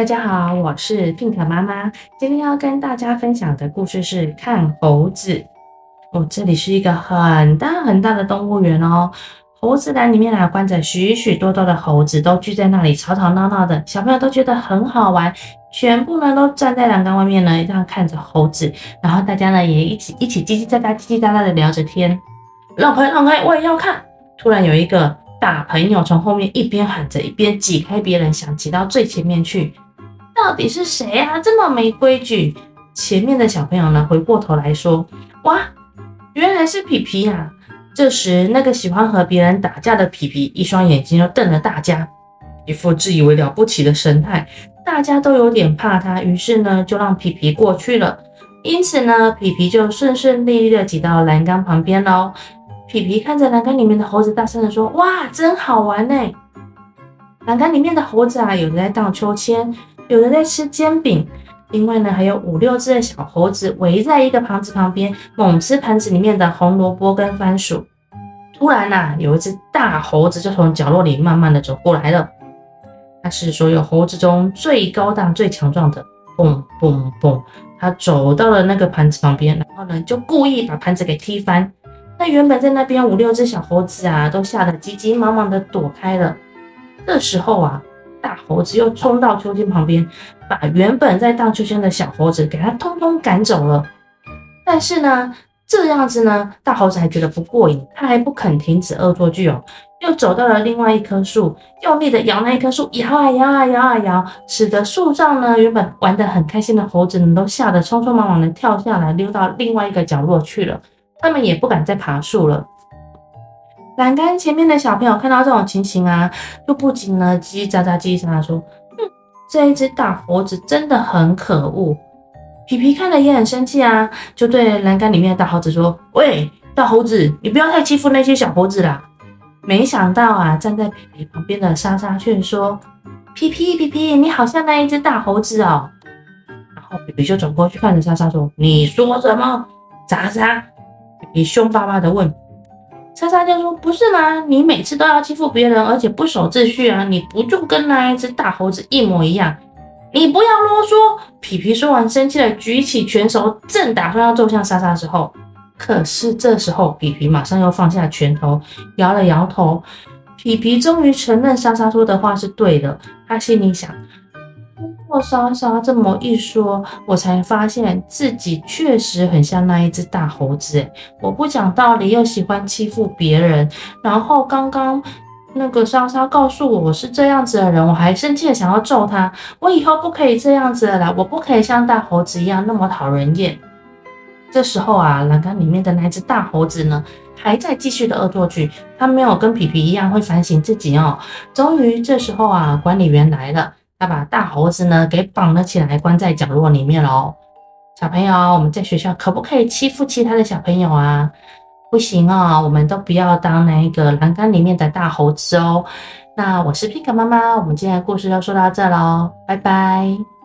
大家好，我是 Pink 妈妈。今天要跟大家分享的故事是看猴子。哦，这里是一个很大很大的动物园哦。猴子栏里面啊，关着许许多多的猴子，都聚在那里吵吵闹闹的。小朋友都觉得很好玩，全部呢都站在栏杆外面呢，这样看着猴子。然后大家呢也一起一起叽叽喳喳、叽叽喳喳的聊着天。让开，让开，我也要看。突然有一个大朋友从后面一边喊着，一边挤开别人，想挤到最前面去。到底是谁啊？这么没规矩！前面的小朋友呢，回过头来说：“哇，原来是皮皮呀！”这时，那个喜欢和别人打架的皮皮，一双眼睛就瞪着大家，一副自以为了不起的神态。大家都有点怕他，于是呢，就让皮皮过去了。因此呢，皮皮就顺顺利利的挤到栏杆旁边喽。皮皮看着栏杆里面的猴子，大声的说：“哇，真好玩呢！”栏杆里面的猴子啊，有的在荡秋千。有人在吃煎饼，另外呢，还有五六只的小猴子围在一个盘子旁边，猛吃盘子里面的红萝卜跟番薯。突然呐，有一只大猴子就从角落里慢慢的走过来了。它是所有猴子中最高大、最强壮的。蹦蹦蹦，它走到了那个盘子旁边，然后呢，就故意把盘子给踢翻。那原本在那边五六只小猴子啊，都吓得急急忙忙的躲开了。这时候啊。大猴子又冲到秋千旁边，把原本在荡秋千的小猴子给他通通赶走了。但是呢，这样子呢，大猴子还觉得不过瘾，他还不肯停止恶作剧哦，又走到了另外一棵树，用力的摇那一棵树，摇啊摇啊摇啊摇，使得树上呢原本玩得很开心的猴子们都吓得匆匆忙忙的跳下来，溜到另外一个角落去了。他们也不敢再爬树了。栏杆前面的小朋友看到这种情形啊，就不禁呢叽叽喳喳、叽叽喳喳说：“哼，这一只大猴子真的很可恶。”皮皮看了也很生气啊，就对栏杆里面的大猴子说：“喂，大猴子，你不要太欺负那些小猴子啦。”没想到啊，站在皮皮旁边的莎莎却说：“皮皮，皮皮，你好像那一只大猴子哦。”然后皮皮就转过去看着莎莎说：“你说什么？”莎莎，皮皮凶巴巴的问。莎莎就说：“不是吗？你每次都要欺负别人，而且不守秩序啊！你不就跟那一只大猴子一模一样？你不要啰嗦！”皮皮说完，生气的举起拳手，正打算要揍向莎莎的时候，可是这时候皮皮马上又放下拳头，摇了摇头。皮皮终于承认莎莎说的话是对的，他心里想。我莎莎这么一说，我才发现自己确实很像那一只大猴子。诶，我不讲道理，又喜欢欺负别人。然后刚刚那个莎莎告诉我我是这样子的人，我还生气的想要揍他。我以后不可以这样子了啦，我不可以像大猴子一样那么讨人厌。这时候啊，栏杆里面的那只大猴子呢，还在继续的恶作剧。他没有跟皮皮一样会反省自己哦。终于这时候啊，管理员来了。他把大猴子呢给绑了起来，关在角落里面喽。小朋友，我们在学校可不可以欺负其他的小朋友啊？不行哦，我们都不要当那个栏杆里面的大猴子哦。那我是 Pink 妈妈，我们今天的故事就说到这喽，拜拜。